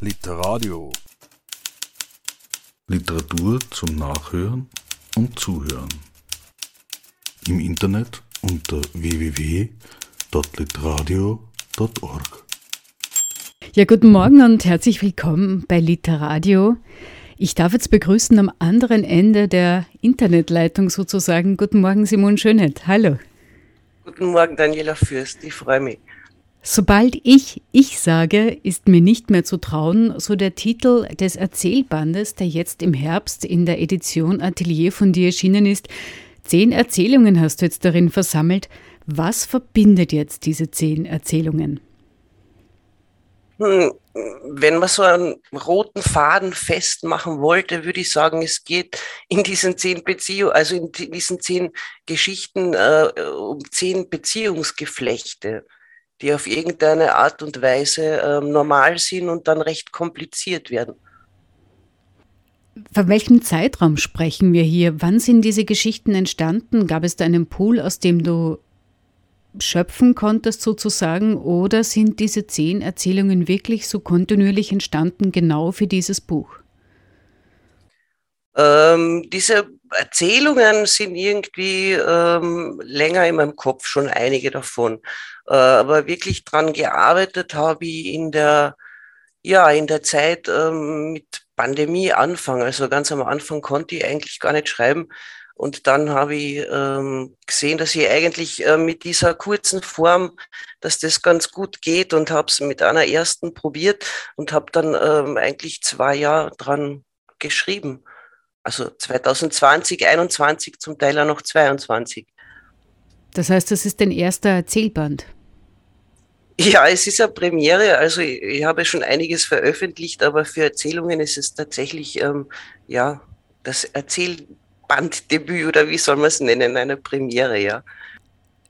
Literadio. Literatur zum Nachhören und Zuhören. Im Internet unter www.literadio.org. Ja, guten Morgen und herzlich willkommen bei Literadio. Ich darf jetzt begrüßen am anderen Ende der Internetleitung sozusagen. Guten Morgen, Simon Schönheit. Hallo. Guten Morgen, Daniela Fürst. Ich freue mich. Sobald ich ich sage, ist mir nicht mehr zu trauen, so der Titel des Erzählbandes, der jetzt im Herbst in der Edition Atelier von dir erschienen ist. Zehn Erzählungen hast du jetzt darin versammelt. Was verbindet jetzt diese zehn Erzählungen? Hm, wenn man so einen roten Faden festmachen wollte, würde ich sagen, es geht in diesen zehn Beziehungen, also in diesen zehn Geschichten äh, um zehn Beziehungsgeflechte die auf irgendeine Art und Weise äh, normal sind und dann recht kompliziert werden. Von welchem Zeitraum sprechen wir hier? Wann sind diese Geschichten entstanden? Gab es da einen Pool, aus dem du schöpfen konntest sozusagen? Oder sind diese zehn Erzählungen wirklich so kontinuierlich entstanden, genau für dieses Buch? Ähm, diese Erzählungen sind irgendwie ähm, länger in meinem Kopf, schon einige davon. Äh, aber wirklich dran gearbeitet habe ich in der, ja, in der Zeit ähm, mit Pandemie Anfang. Also ganz am Anfang konnte ich eigentlich gar nicht schreiben. Und dann habe ich ähm, gesehen, dass ich eigentlich äh, mit dieser kurzen Form, dass das ganz gut geht und habe es mit einer ersten probiert und habe dann ähm, eigentlich zwei Jahre dran geschrieben. Also 2020, 21, zum Teil auch noch 22. Das heißt, das ist dein erster Erzählband. Ja, es ist eine Premiere. Also ich, ich, habe schon einiges veröffentlicht, aber für Erzählungen ist es tatsächlich ähm, ja das Erzählbanddebüt oder wie soll man es nennen, eine Premiere, ja.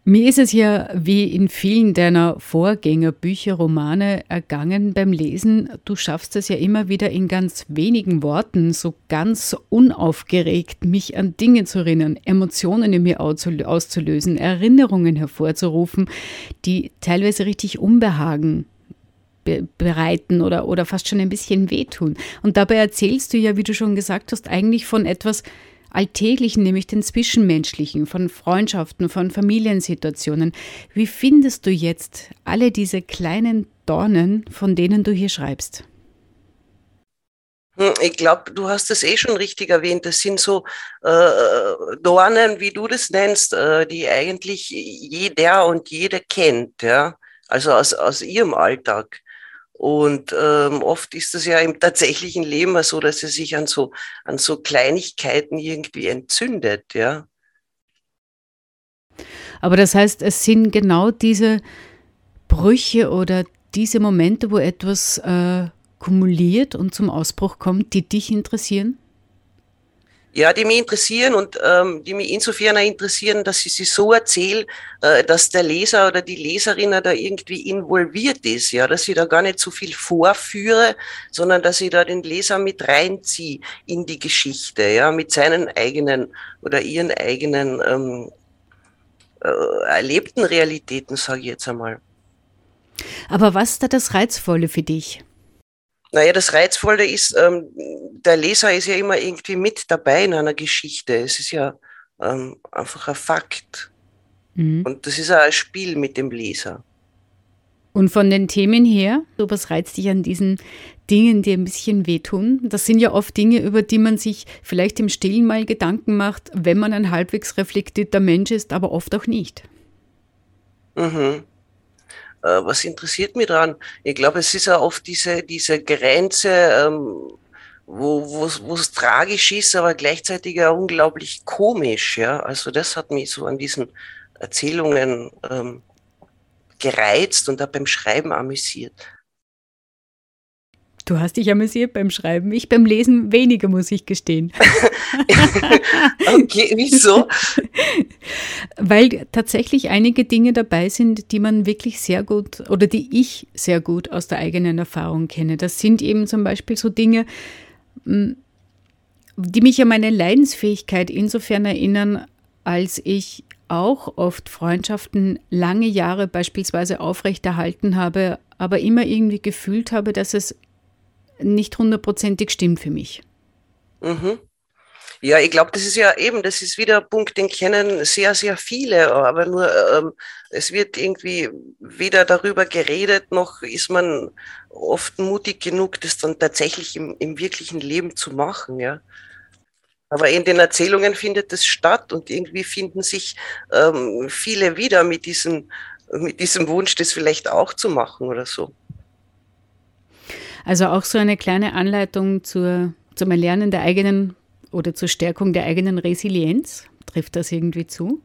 Mir ist es ja wie in vielen deiner Vorgängerbücher, Romane ergangen beim Lesen. Du schaffst es ja immer wieder in ganz wenigen Worten, so ganz unaufgeregt, mich an Dinge zu erinnern, Emotionen in mir auszulösen, Erinnerungen hervorzurufen, die teilweise richtig Unbehagen bereiten oder, oder fast schon ein bisschen wehtun. Und dabei erzählst du ja, wie du schon gesagt hast, eigentlich von etwas, Alltäglichen, nämlich den Zwischenmenschlichen, von Freundschaften, von Familiensituationen. Wie findest du jetzt alle diese kleinen Dornen, von denen du hier schreibst? Hm, ich glaube, du hast es eh schon richtig erwähnt. Das sind so äh, Dornen, wie du das nennst, äh, die eigentlich jeder und jede kennt, ja. Also aus, aus ihrem Alltag. Und ähm, oft ist es ja im tatsächlichen Leben so, dass es sich an so, an so Kleinigkeiten irgendwie entzündet, ja. Aber das heißt, es sind genau diese Brüche oder diese Momente, wo etwas äh, kumuliert und zum Ausbruch kommt, die dich interessieren? Ja, die mich interessieren und ähm, die mich insofern interessieren, dass ich sie so erzähle, äh, dass der Leser oder die Leserin da irgendwie involviert ist, ja, dass ich da gar nicht so viel vorführe, sondern dass ich da den Leser mit reinziehe in die Geschichte, ja, mit seinen eigenen oder ihren eigenen ähm, äh, erlebten Realitäten, sage ich jetzt einmal. Aber was ist da das Reizvolle für dich? Naja, das Reizvolle ist, ähm, der Leser ist ja immer irgendwie mit dabei in einer Geschichte. Es ist ja ähm, einfach ein Fakt. Mhm. Und das ist auch ein Spiel mit dem Leser. Und von den Themen her, so was reizt dich an diesen Dingen, die ein bisschen wehtun? Das sind ja oft Dinge, über die man sich vielleicht im Stillen mal Gedanken macht, wenn man ein halbwegs reflektierter Mensch ist, aber oft auch nicht. Mhm. Äh, was interessiert mich daran? Ich glaube, es ist ja oft diese, diese Grenze, ähm, wo es tragisch ist, aber gleichzeitig ja unglaublich komisch. Ja? Also das hat mich so an diesen Erzählungen ähm, gereizt und auch beim Schreiben amüsiert. Du hast dich amüsiert beim Schreiben. Ich beim Lesen weniger, muss ich gestehen. okay, wieso? Weil tatsächlich einige Dinge dabei sind, die man wirklich sehr gut oder die ich sehr gut aus der eigenen Erfahrung kenne. Das sind eben zum Beispiel so Dinge, hm, die mich an meine Leidensfähigkeit insofern erinnern, als ich auch oft Freundschaften lange Jahre beispielsweise aufrechterhalten habe, aber immer irgendwie gefühlt habe, dass es nicht hundertprozentig stimmt für mich. Mhm. Ja, ich glaube, das ist ja eben, das ist wieder ein Punkt, den kennen sehr, sehr viele, aber nur ähm, es wird irgendwie weder darüber geredet, noch ist man oft mutig genug, das dann tatsächlich im, im wirklichen Leben zu machen, ja. Aber in den Erzählungen findet es statt und irgendwie finden sich ähm, viele wieder mit diesem, mit diesem Wunsch, das vielleicht auch zu machen oder so. Also auch so eine kleine Anleitung zur, zum Erlernen der eigenen oder zur Stärkung der eigenen Resilienz. Trifft das irgendwie zu?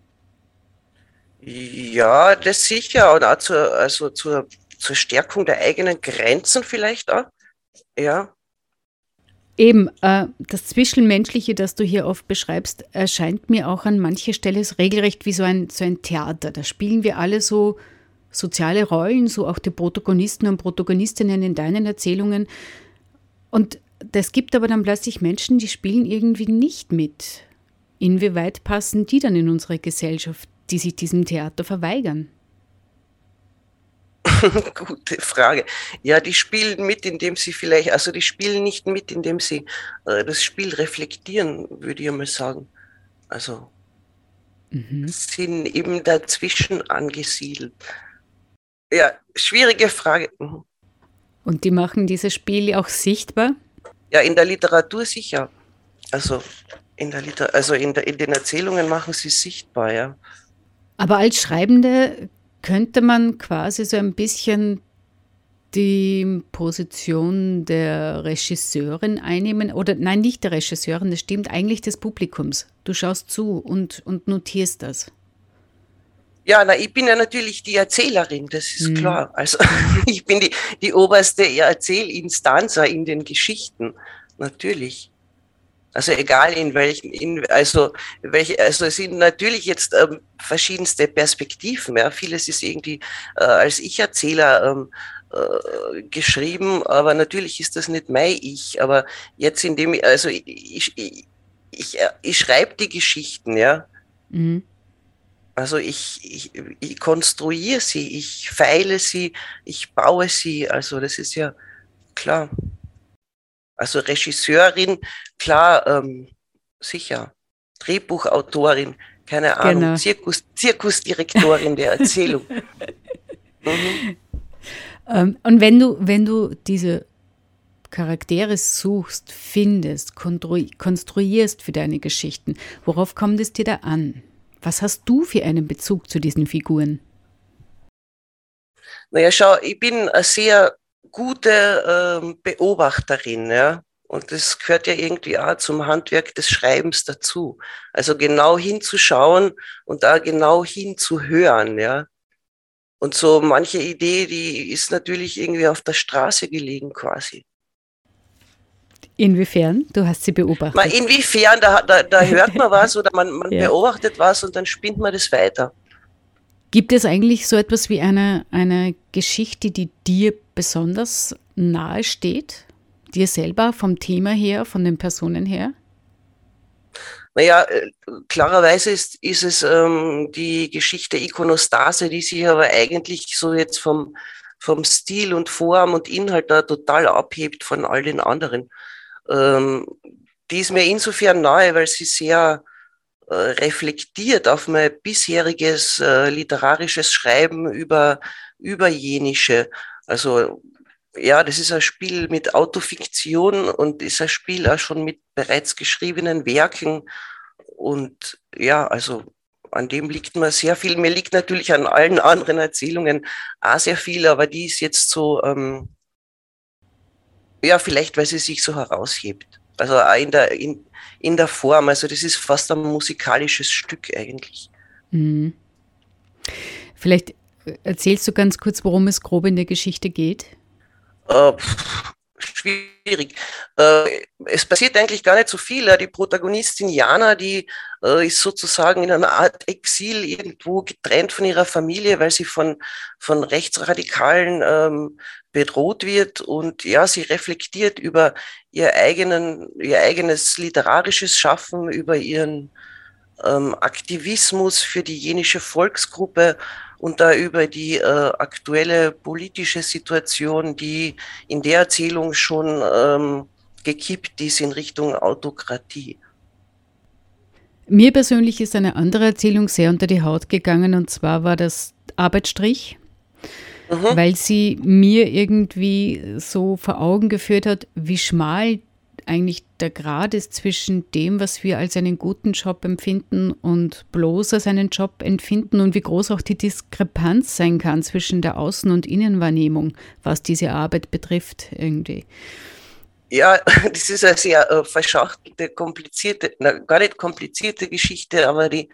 Ja, das sicher. Und auch zur, also zur, zur Stärkung der eigenen Grenzen vielleicht auch. Ja. Eben, äh, das Zwischenmenschliche, das du hier oft beschreibst, erscheint mir auch an mancher Stelle regelrecht wie so ein, so ein Theater. Da spielen wir alle so soziale Rollen, so auch die Protagonisten und Protagonistinnen in deinen Erzählungen. Und das gibt aber dann plötzlich Menschen, die spielen irgendwie nicht mit. Inwieweit passen die dann in unsere Gesellschaft, die sich diesem Theater verweigern? Gute Frage. Ja, die spielen mit, indem sie vielleicht, also die spielen nicht mit, indem sie äh, das Spiel reflektieren, würde ich mal sagen. Also mhm. sind eben dazwischen angesiedelt. Ja, schwierige Frage. Mhm. Und die machen dieses Spiel auch sichtbar? Ja, in der Literatur sicher. Also in der Liter also in, der, in den Erzählungen machen sie sichtbar, ja. Aber als Schreibende könnte man quasi so ein bisschen die Position der Regisseurin einnehmen oder nein, nicht der Regisseurin, das stimmt eigentlich des Publikums. Du schaust zu und, und notierst das. Ja, na, ich bin ja natürlich die Erzählerin, das ist mhm. klar. Also ich bin die, die oberste Erzählinstanz in den Geschichten, natürlich. Also egal in welchen, in, also welche, also es sind natürlich jetzt ähm, verschiedenste Perspektiven. Ja. Vieles ist irgendwie äh, als Ich-Erzähler ähm, äh, geschrieben, aber natürlich ist das nicht mein Ich. Aber jetzt in dem, also ich, ich, ich, ich, ich schreibe die Geschichten, ja. Mhm. Also ich, ich, ich konstruiere sie, ich feile sie, ich baue sie. Also das ist ja klar. Also Regisseurin, klar, ähm, sicher. Drehbuchautorin, keine Ahnung, genau. Zirkus, Zirkusdirektorin der Erzählung. mhm. ähm, und wenn du, wenn du diese Charaktere suchst, findest, konstruierst für deine Geschichten, worauf kommt es dir da an? Was hast du für einen Bezug zu diesen Figuren? Naja, schau, ich bin eine sehr gute ähm, Beobachterin, ja. Und das gehört ja irgendwie auch zum Handwerk des Schreibens dazu. Also genau hinzuschauen und da genau hinzuhören, ja. Und so manche Idee, die ist natürlich irgendwie auf der Straße gelegen quasi. Inwiefern? Du hast sie beobachtet. Man, inwiefern, da, da, da hört man was oder man, man ja. beobachtet was und dann spinnt man das weiter. Gibt es eigentlich so etwas wie eine, eine Geschichte, die dir besonders nahe steht? Dir selber, vom Thema her, von den Personen her? Naja, äh, klarerweise ist, ist es ähm, die Geschichte Ikonostase, die sich aber eigentlich so jetzt vom, vom Stil und Form und Inhalt da total abhebt von all den anderen. Ähm, die ist mir insofern nahe, weil sie sehr äh, reflektiert auf mein bisheriges äh, literarisches Schreiben über, über jenische. Also ja, das ist ein Spiel mit Autofiktion und ist ein Spiel auch schon mit bereits geschriebenen Werken. Und ja, also an dem liegt mir sehr viel. Mir liegt natürlich an allen anderen Erzählungen auch sehr viel, aber die ist jetzt so ähm, ja, vielleicht, weil sie sich so heraushebt. Also auch in der, in, in der Form. Also das ist fast ein musikalisches Stück eigentlich. Mhm. Vielleicht erzählst du ganz kurz, worum es grob in der Geschichte geht? Äh, schwierig. Äh, es passiert eigentlich gar nicht so viel. Die Protagonistin Jana, die äh, ist sozusagen in einer Art Exil irgendwo getrennt von ihrer Familie, weil sie von, von Rechtsradikalen ähm, bedroht wird. Und ja, sie reflektiert über ihr, eigenen, ihr eigenes literarisches Schaffen, über ihren ähm, Aktivismus für die jenische Volksgruppe und da über die äh, aktuelle politische Situation, die in der Erzählung schon ähm, gekippt ist in Richtung Autokratie. Mir persönlich ist eine andere Erzählung sehr unter die Haut gegangen und zwar war das Arbeitsstrich, mhm. weil sie mir irgendwie so vor Augen geführt hat, wie schmal eigentlich der Grad ist zwischen dem, was wir als einen guten Job empfinden und bloß als einen Job empfinden und wie groß auch die Diskrepanz sein kann zwischen der Außen- und Innenwahrnehmung, was diese Arbeit betrifft irgendwie. Ja, das ist eine sehr äh, verschachtelte, komplizierte, na, gar nicht komplizierte Geschichte, aber die,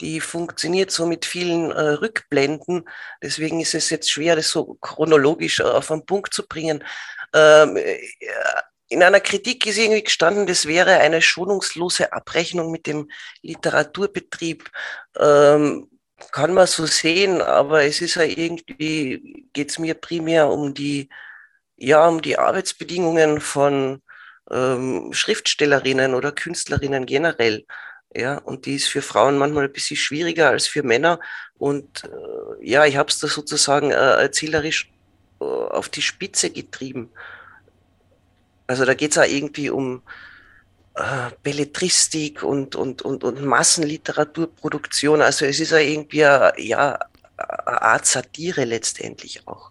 die funktioniert so mit vielen äh, Rückblenden. Deswegen ist es jetzt schwer, das so chronologisch auf den Punkt zu bringen. Ähm, äh, in einer Kritik ist irgendwie gestanden, das wäre eine schonungslose Abrechnung mit dem Literaturbetrieb. Ähm, kann man so sehen, aber es ist ja irgendwie, geht es mir primär um die, ja, um die Arbeitsbedingungen von ähm, Schriftstellerinnen oder Künstlerinnen generell. Ja, und die ist für Frauen manchmal ein bisschen schwieriger als für Männer. Und äh, ja, ich habe es da sozusagen äh, erzählerisch äh, auf die Spitze getrieben. Also da geht es auch irgendwie um äh, Belletristik und, und, und, und Massenliteraturproduktion. Also es ist ja irgendwie eine, ja, eine Art Satire letztendlich auch.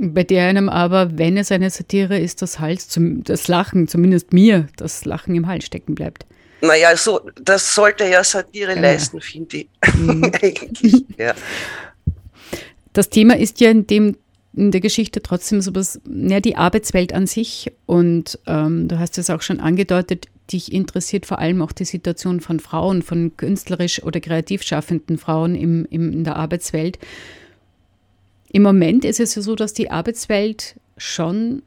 Bei der einem aber, wenn es eine Satire ist, das Hals, zum, das Lachen, zumindest mir, das Lachen im Hals stecken bleibt. Naja, so, das sollte ja Satire ja. leisten, finde ich. Mhm. ja. Das Thema ist ja in dem in der Geschichte trotzdem so was, ja, die Arbeitswelt an sich. Und ähm, du hast es auch schon angedeutet, dich interessiert vor allem auch die Situation von Frauen, von künstlerisch oder kreativ schaffenden Frauen im, im, in der Arbeitswelt. Im Moment ist es ja so, dass die Arbeitswelt schon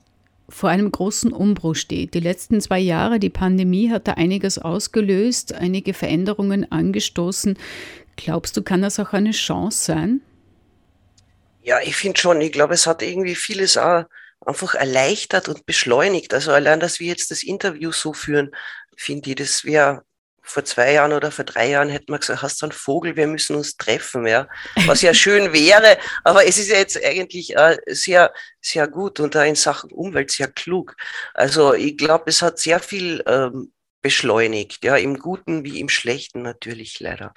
vor einem großen Umbruch steht. Die letzten zwei Jahre, die Pandemie hat da einiges ausgelöst, einige Veränderungen angestoßen. Glaubst du, kann das auch eine Chance sein? Ja, ich finde schon, ich glaube, es hat irgendwie vieles auch einfach erleichtert und beschleunigt. Also allein, dass wir jetzt das Interview so führen, finde ich, das wäre vor zwei Jahren oder vor drei Jahren hätten wir gesagt, hast du einen Vogel, wir müssen uns treffen, ja. Was ja schön wäre, aber es ist ja jetzt eigentlich äh, sehr, sehr gut und da in Sachen Umwelt sehr klug. Also ich glaube, es hat sehr viel ähm, beschleunigt, ja, im Guten wie im Schlechten natürlich leider.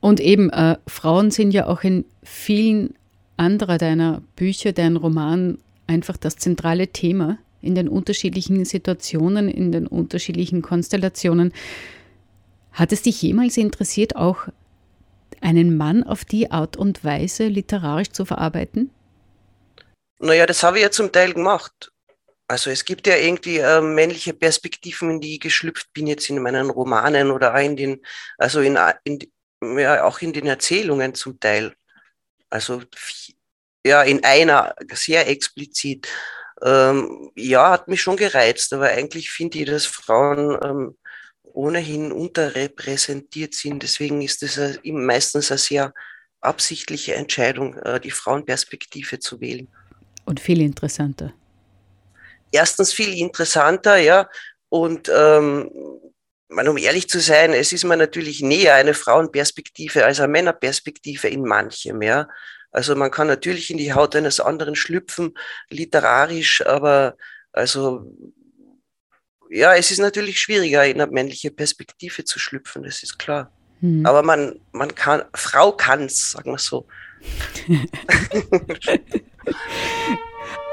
Und eben, äh, Frauen sind ja auch in vielen anderer deiner Bücher, dein Roman einfach das zentrale Thema in den unterschiedlichen Situationen, in den unterschiedlichen Konstellationen. Hat es dich jemals interessiert, auch einen Mann auf die Art und Weise literarisch zu verarbeiten? Naja, das habe ich ja zum Teil gemacht. Also es gibt ja irgendwie äh, männliche Perspektiven, in die ich geschlüpft bin, jetzt in meinen Romanen oder in den, also in, in ja, auch in den Erzählungen zum Teil. Also ja, in einer sehr explizit. Ähm, ja, hat mich schon gereizt, aber eigentlich finde ich, dass Frauen ähm, ohnehin unterrepräsentiert sind. Deswegen ist es meistens eine sehr absichtliche Entscheidung, äh, die Frauenperspektive zu wählen. Und viel interessanter. Erstens viel interessanter, ja. Und ähm, um ehrlich zu sein, es ist mir natürlich näher eine Frauenperspektive als eine Männerperspektive in manchem, ja. Also man kann natürlich in die Haut eines anderen schlüpfen, literarisch, aber also ja, es ist natürlich schwieriger, in eine männliche Perspektive zu schlüpfen, das ist klar. Hm. Aber man, man kann, Frau kann es, sagen wir so.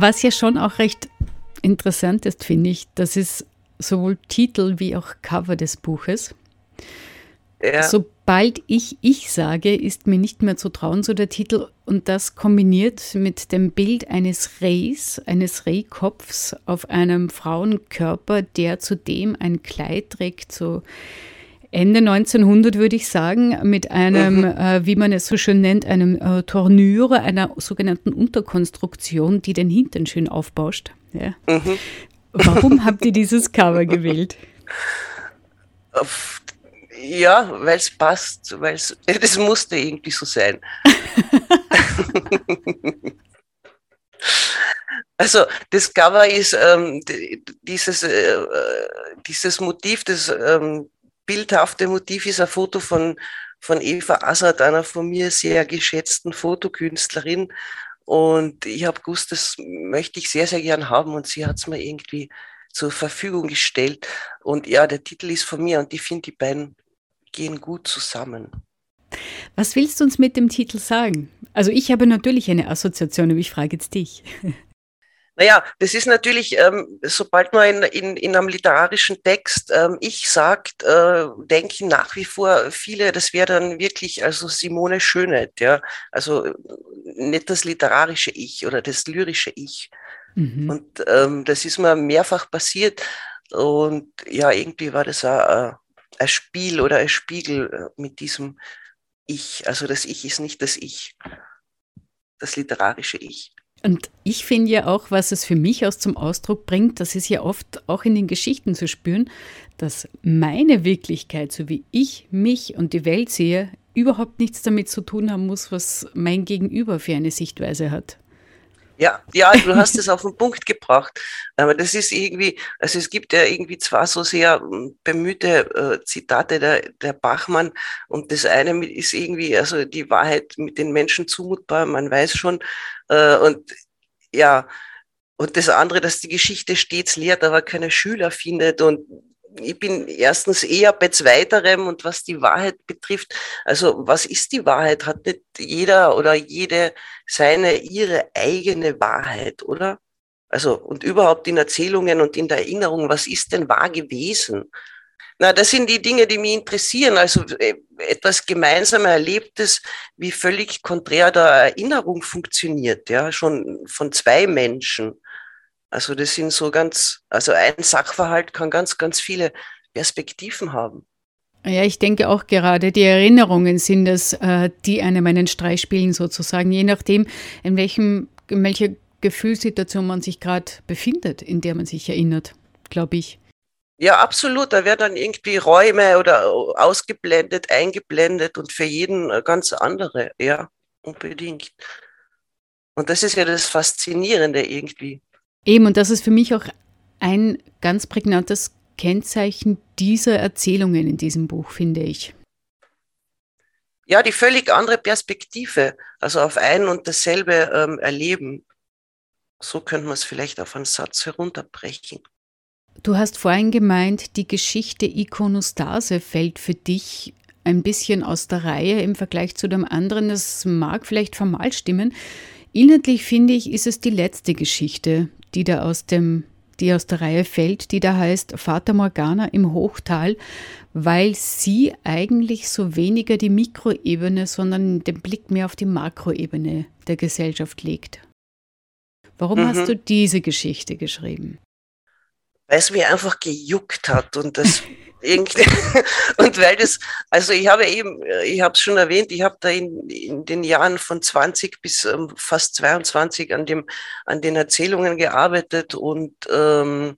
Was ja schon auch recht interessant ist, finde ich, das ist sowohl Titel wie auch Cover des Buches. Ja. Sobald ich ich sage, ist mir nicht mehr zu trauen, so der Titel. Und das kombiniert mit dem Bild eines Rehs, eines Rehkopfs auf einem Frauenkörper, der zudem ein Kleid trägt, so Ende 1900 würde ich sagen, mit einem, mhm. äh, wie man es so schön nennt, einem äh, Tornüre, einer sogenannten Unterkonstruktion, die den Hintern schön aufbauscht. Ja. Mhm. Warum habt ihr dieses Cover gewählt? Ja, weil es passt, weil es das musste irgendwie so sein. also das Cover ist ähm, dieses, äh, äh, dieses Motiv, das ähm, bildhafte Motiv ist ein Foto von, von Eva Assad, einer von mir sehr geschätzten Fotokünstlerin. Und ich habe gewusst, das möchte ich sehr, sehr gern haben. Und sie hat es mir irgendwie zur Verfügung gestellt. Und ja, der Titel ist von mir und ich finde, die beiden gehen gut zusammen. Was willst du uns mit dem Titel sagen? Also ich habe natürlich eine Assoziation, aber ich frage jetzt dich. Naja, das ist natürlich, ähm, sobald man in, in, in einem literarischen Text ähm, ich sagt, äh, denken nach wie vor viele, das wäre dann wirklich also Simone Schönheit, ja. Also nicht das literarische Ich oder das lyrische Ich. Mhm. Und ähm, das ist mir mehrfach passiert. Und ja, irgendwie war das auch, äh, ein Spiel oder ein Spiegel äh, mit diesem Ich. Also das Ich ist nicht das Ich, das literarische Ich. Und ich finde ja auch, was es für mich aus zum Ausdruck bringt, das ist ja oft auch in den Geschichten zu spüren, dass meine Wirklichkeit, so wie ich mich und die Welt sehe, überhaupt nichts damit zu tun haben muss, was mein Gegenüber für eine Sichtweise hat. Ja, ja, du hast es auf den Punkt gebracht. Aber das ist irgendwie, also es gibt ja irgendwie zwar so sehr hm, bemühte äh, Zitate der, der Bachmann und das eine ist irgendwie, also die Wahrheit mit den Menschen zumutbar, man weiß schon, und ja, und das andere, dass die Geschichte stets lehrt, aber keine Schüler findet und ich bin erstens eher bei zweiterem und was die Wahrheit betrifft, also was ist die Wahrheit? Hat nicht jeder oder jede seine, ihre eigene Wahrheit, oder? Also, und überhaupt in Erzählungen und in der Erinnerung, was ist denn wahr gewesen? Na, das sind die Dinge, die mich interessieren. Also äh, etwas gemeinsam Erlebtes, wie völlig konträr der Erinnerung funktioniert, ja, schon von zwei Menschen. Also das sind so ganz, also ein Sachverhalt kann ganz, ganz viele Perspektiven haben. Ja, ich denke auch gerade, die Erinnerungen sind es, äh, die einem einen Streich spielen sozusagen, je nachdem, in welchem, in welcher Gefühlssituation man sich gerade befindet, in der man sich erinnert, glaube ich. Ja, absolut. Da werden dann irgendwie Räume oder ausgeblendet, eingeblendet und für jeden ganz andere. Ja, unbedingt. Und das ist ja das Faszinierende irgendwie. Eben, und das ist für mich auch ein ganz prägnantes Kennzeichen dieser Erzählungen in diesem Buch, finde ich. Ja, die völlig andere Perspektive, also auf ein und dasselbe ähm, Erleben. So könnte man es vielleicht auf einen Satz herunterbrechen. Du hast vorhin gemeint, die Geschichte Ikonostase fällt für dich ein bisschen aus der Reihe im Vergleich zu dem anderen. Das mag vielleicht formal stimmen. Inhaltlich finde ich, ist es die letzte Geschichte, die da aus dem die aus der Reihe fällt, die da heißt Vater Morgana im Hochtal, weil sie eigentlich so weniger die Mikroebene, sondern den Blick mehr auf die Makroebene der Gesellschaft legt. Warum mhm. hast du diese Geschichte geschrieben? Weil es mir einfach gejuckt hat und das irgendwie, und weil das, also ich habe eben, ich habe es schon erwähnt, ich habe da in, in den Jahren von 20 bis ähm, fast 22 an dem, an den Erzählungen gearbeitet und ähm,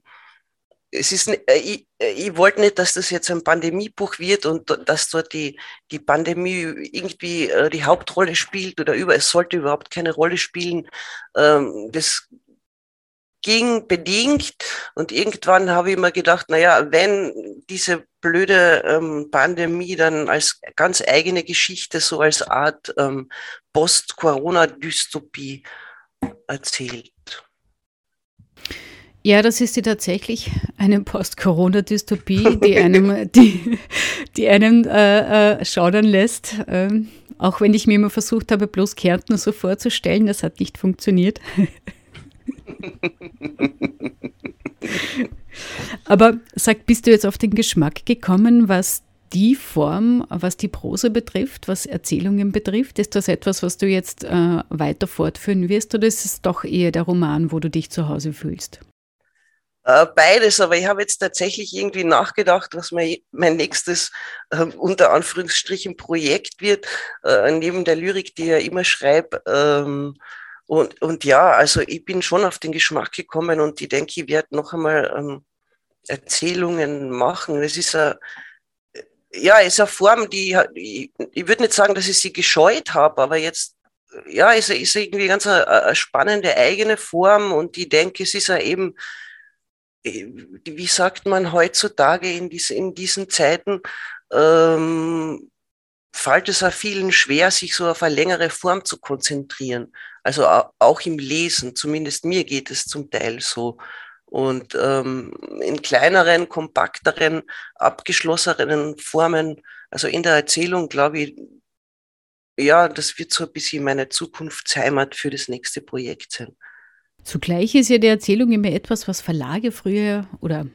es ist, äh, ich, äh, ich wollte nicht, dass das jetzt ein Pandemiebuch wird und dass dort die, die Pandemie irgendwie äh, die Hauptrolle spielt oder über, es sollte überhaupt keine Rolle spielen. Ähm, das ging bedingt und irgendwann habe ich mir gedacht, naja, wenn diese blöde ähm, Pandemie dann als ganz eigene Geschichte, so als Art ähm, Post-Corona-Dystopie erzählt. Ja, das ist sie tatsächlich, eine Post-Corona-Dystopie, die einem, die, die einen äh, äh, schaudern lässt. Ähm, auch wenn ich mir immer versucht habe, bloß Kärnten so vorzustellen, das hat nicht funktioniert. Aber sag, bist du jetzt auf den Geschmack gekommen, was die Form, was die Prose betrifft, was Erzählungen betrifft? Ist das etwas, was du jetzt äh, weiter fortführen wirst oder ist es doch eher der Roman, wo du dich zu Hause fühlst? Äh, beides, aber ich habe jetzt tatsächlich irgendwie nachgedacht, was mein, mein nächstes äh, unter Anführungsstrichen Projekt wird, äh, neben der Lyrik, die ich immer schreibe. Ähm, und, und ja, also ich bin schon auf den Geschmack gekommen und ich denke, ich werde noch einmal ähm, Erzählungen machen. Es ist eine, ja, ist eine Form, die ich, ich würde nicht sagen, dass ich sie gescheut habe, aber jetzt ja, ist, ist irgendwie ganz eine, eine spannende eigene Form und ich denke, es ist ja eben wie sagt man heutzutage in, dies, in diesen Zeiten, ähm, fällt es auch vielen schwer, sich so auf eine längere Form zu konzentrieren. Also auch im Lesen, zumindest mir geht es zum Teil so. Und ähm, in kleineren, kompakteren, abgeschlossenen Formen, also in der Erzählung, glaube ich, ja, das wird so ein bisschen meine Zukunftsheimat für das nächste Projekt sein. Zugleich ist ja die Erzählung immer etwas, was Verlage früher oder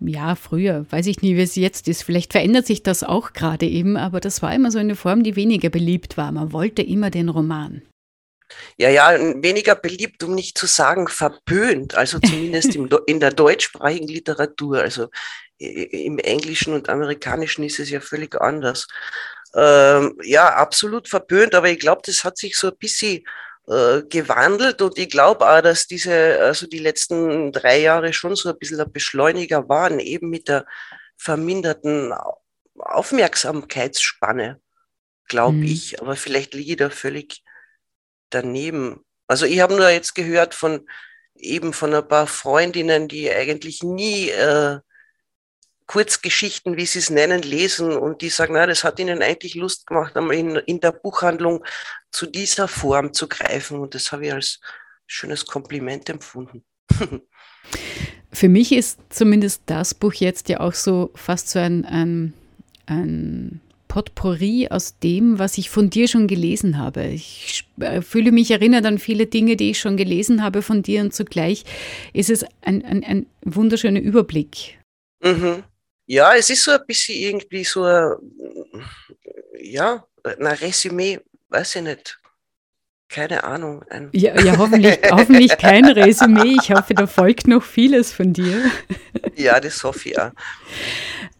ja, früher, weiß ich nie, wie es jetzt ist. Vielleicht verändert sich das auch gerade eben, aber das war immer so eine Form, die weniger beliebt war. Man wollte immer den Roman. Ja, ja, weniger beliebt, um nicht zu sagen verpönt, also zumindest im, in der deutschsprachigen Literatur. Also im Englischen und Amerikanischen ist es ja völlig anders. Ähm, ja, absolut verpönt, aber ich glaube, das hat sich so ein bisschen äh, gewandelt und ich glaube auch, dass diese, also die letzten drei Jahre schon so ein bisschen ein Beschleuniger waren, eben mit der verminderten Aufmerksamkeitsspanne, glaube mhm. ich. Aber vielleicht liege ich da völlig daneben. Also ich habe nur jetzt gehört von eben von ein paar Freundinnen, die eigentlich nie äh, Kurzgeschichten, wie sie es nennen, lesen und die sagen, na, das hat ihnen eigentlich Lust gemacht, einmal in, in der Buchhandlung zu dieser Form zu greifen und das habe ich als schönes Kompliment empfunden. Für mich ist zumindest das Buch jetzt ja auch so fast so ein, ein, ein Potpourri aus dem, was ich von dir schon gelesen habe. Ich äh, fühle mich erinnert an viele Dinge, die ich schon gelesen habe von dir und zugleich ist es ein, ein, ein wunderschöner Überblick. Mhm. Ja, es ist so ein bisschen irgendwie so ein, ja, ein Resümee, weiß ich nicht. Keine Ahnung. ja, ja hoffentlich, hoffentlich kein Resümee. Ich hoffe, da folgt noch vieles von dir. Ja, das hoffe ich auch.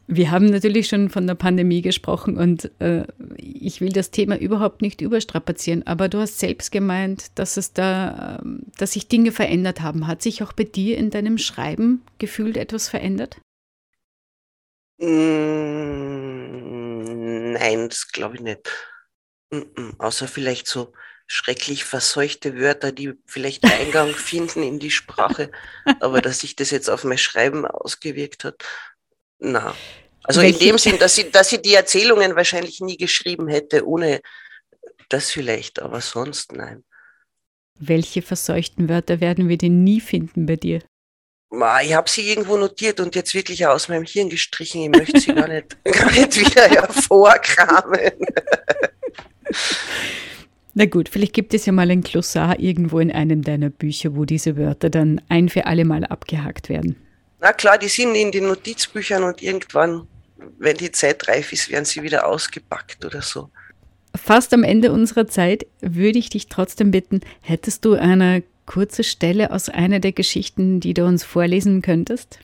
Wir haben natürlich schon von der Pandemie gesprochen und äh, ich will das Thema überhaupt nicht überstrapazieren, aber du hast selbst gemeint, dass es da, äh, dass sich Dinge verändert haben. Hat sich auch bei dir in deinem Schreiben gefühlt etwas verändert? Mm, nein, das glaube ich nicht. Außer vielleicht so schrecklich verseuchte Wörter, die vielleicht Eingang finden in die Sprache, aber dass sich das jetzt auf mein Schreiben ausgewirkt hat, na. Also in dem Sinn, dass sie, dass sie die Erzählungen wahrscheinlich nie geschrieben hätte, ohne das vielleicht, aber sonst nein. Welche verseuchten Wörter werden wir denn nie finden bei dir? Ich habe sie irgendwo notiert und jetzt wirklich aus meinem Hirn gestrichen. Ich möchte sie gar nicht, gar nicht wieder hervorkramen. Na gut, vielleicht gibt es ja mal ein Glossar irgendwo in einem deiner Bücher, wo diese Wörter dann ein für alle Mal abgehakt werden. Na klar, die sind in den Notizbüchern und irgendwann, wenn die Zeit reif ist, werden sie wieder ausgepackt oder so. Fast am Ende unserer Zeit würde ich dich trotzdem bitten, hättest du eine kurze Stelle aus einer der Geschichten, die du uns vorlesen könntest?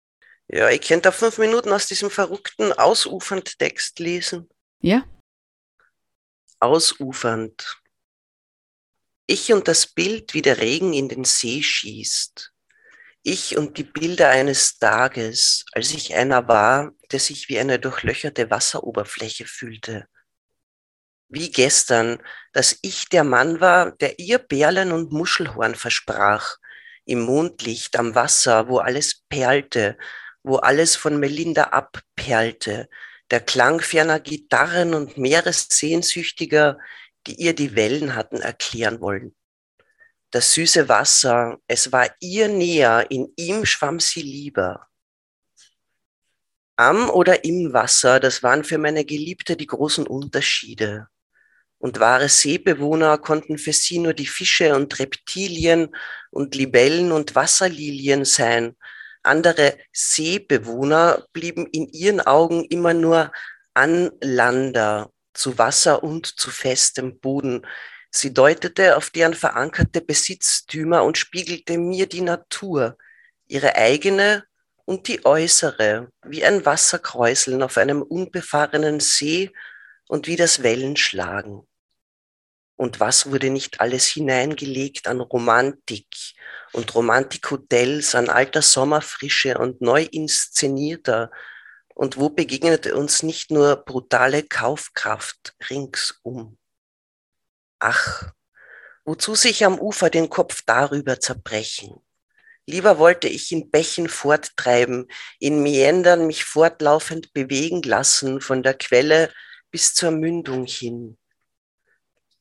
Ja, ich könnte da fünf Minuten aus diesem verrückten ausufernd Text lesen. Ja. Ausufernd. Ich und das Bild, wie der Regen in den See schießt. Ich und die Bilder eines Tages, als ich einer war, der sich wie eine durchlöcherte Wasseroberfläche fühlte wie gestern, dass ich der Mann war, der ihr Perlen und Muschelhorn versprach, im Mondlicht am Wasser, wo alles perlte, wo alles von Melinda abperlte, der Klang ferner Gitarren und Meeressehnsüchtiger, die ihr die Wellen hatten erklären wollen. Das süße Wasser, es war ihr näher, in ihm schwamm sie lieber. Am oder im Wasser, das waren für meine Geliebte die großen Unterschiede. Und wahre Seebewohner konnten für sie nur die Fische und Reptilien und Libellen und Wasserlilien sein. Andere Seebewohner blieben in ihren Augen immer nur Anlander zu Wasser und zu festem Boden. Sie deutete auf deren verankerte Besitztümer und spiegelte mir die Natur, ihre eigene und die äußere, wie ein Wasserkräuseln auf einem unbefahrenen See und wie das Wellenschlagen. Und was wurde nicht alles hineingelegt an Romantik und Romantikhotels, an alter Sommerfrische und neu inszenierter? Und wo begegnete uns nicht nur brutale Kaufkraft ringsum? Ach, wozu sich am Ufer den Kopf darüber zerbrechen? Lieber wollte ich in Bächen forttreiben, in Meandern mich fortlaufend bewegen lassen, von der Quelle bis zur Mündung hin.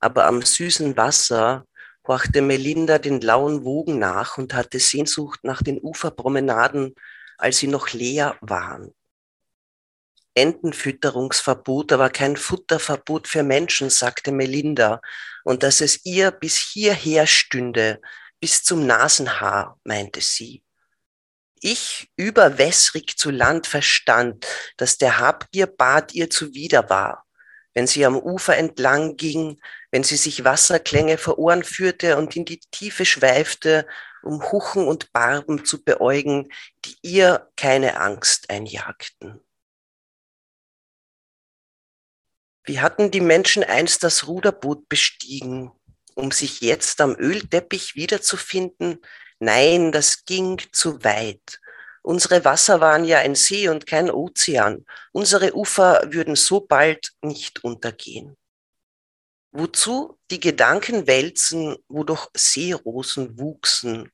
Aber am süßen Wasser horchte Melinda den lauen Wogen nach und hatte Sehnsucht nach den Uferpromenaden, als sie noch leer waren. Entenfütterungsverbot, aber kein Futterverbot für Menschen, sagte Melinda, und dass es ihr bis hierher stünde, bis zum Nasenhaar, meinte sie. Ich, überwässrig zu Land, verstand, dass der Habgierbad ihr zuwider war, wenn sie am Ufer entlang ging, wenn sie sich Wasserklänge vor Ohren führte und in die Tiefe schweifte, um Huchen und Barben zu beäugen, die ihr keine Angst einjagten. Wie hatten die Menschen einst das Ruderboot bestiegen, um sich jetzt am Ölteppich wiederzufinden? Nein, das ging zu weit. Unsere Wasser waren ja ein See und kein Ozean. Unsere Ufer würden so bald nicht untergehen. Wozu die Gedanken wälzen, wo doch Seerosen wuchsen?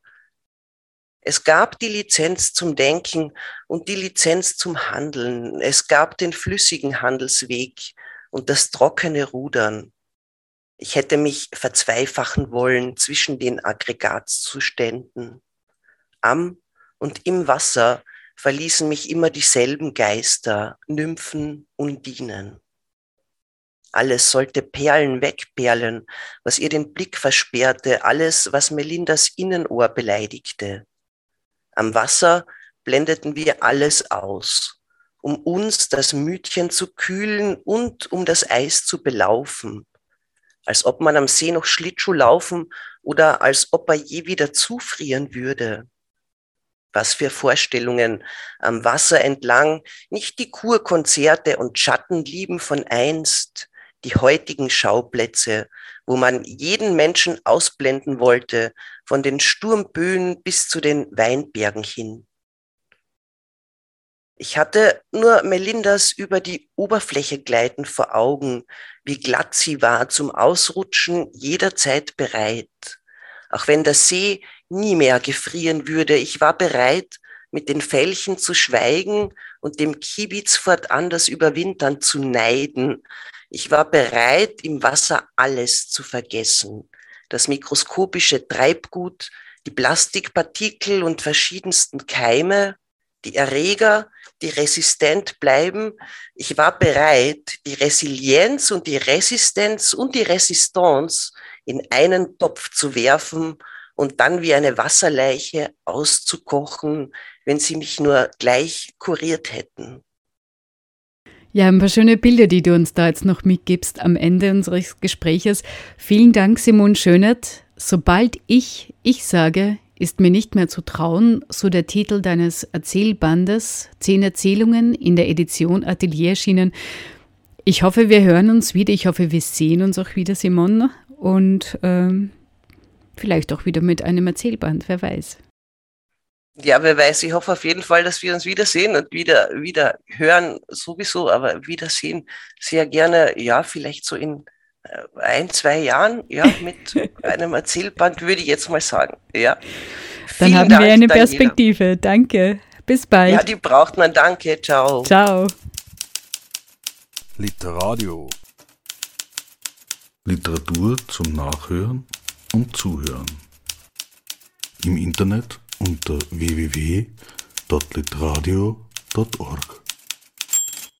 Es gab die Lizenz zum Denken und die Lizenz zum Handeln. Es gab den flüssigen Handelsweg, und das trockene Rudern. Ich hätte mich verzweifachen wollen zwischen den Aggregatzuständen. Am und im Wasser verließen mich immer dieselben Geister, Nymphen, Undinen. Alles sollte Perlen wegperlen, was ihr den Blick versperrte, alles, was Melindas Innenohr beleidigte. Am Wasser blendeten wir alles aus um uns das Mütchen zu kühlen und um das Eis zu belaufen, als ob man am See noch Schlittschuh laufen oder als ob er je wieder zufrieren würde. Was für Vorstellungen am Wasser entlang, nicht die Kurkonzerte und Schattenlieben von einst, die heutigen Schauplätze, wo man jeden Menschen ausblenden wollte, von den Sturmböen bis zu den Weinbergen hin. Ich hatte nur Melindas über die Oberfläche gleiten vor Augen, wie glatt sie war, zum Ausrutschen jederzeit bereit. Auch wenn der See nie mehr gefrieren würde, ich war bereit, mit den Fällchen zu schweigen und dem Kiebitz fortan das Überwintern zu neiden. Ich war bereit, im Wasser alles zu vergessen. Das mikroskopische Treibgut, die Plastikpartikel und verschiedensten Keime, die Erreger, die resistent bleiben. Ich war bereit, die Resilienz und die Resistenz und die Resistance in einen Topf zu werfen und dann wie eine Wasserleiche auszukochen, wenn sie mich nur gleich kuriert hätten. Ja, ein paar schöne Bilder, die du uns da jetzt noch mitgibst am Ende unseres Gespräches. Vielen Dank, Simon Schönert. Sobald ich ich sage, ist mir nicht mehr zu trauen, so der Titel deines Erzählbandes, Zehn Erzählungen in der Edition Atelier erschienen. Ich hoffe, wir hören uns wieder. Ich hoffe, wir sehen uns auch wieder, Simon. Und ähm, vielleicht auch wieder mit einem Erzählband, wer weiß. Ja, wer weiß, ich hoffe auf jeden Fall, dass wir uns wiedersehen und wieder, wieder hören, sowieso, aber wiedersehen sehr gerne, ja, vielleicht so in äh, ein, zwei Jahren, ja, mit einem Erzählband, würde ich jetzt mal sagen. Ja. Dann Vielen haben Dank, wir eine Perspektive. Daniela. Danke. Bis bald. Ja, die braucht man. Danke. Ciao. Ciao. Literadio. Literatur zum Nachhören und Zuhören. Im Internet unter www.literadio.org.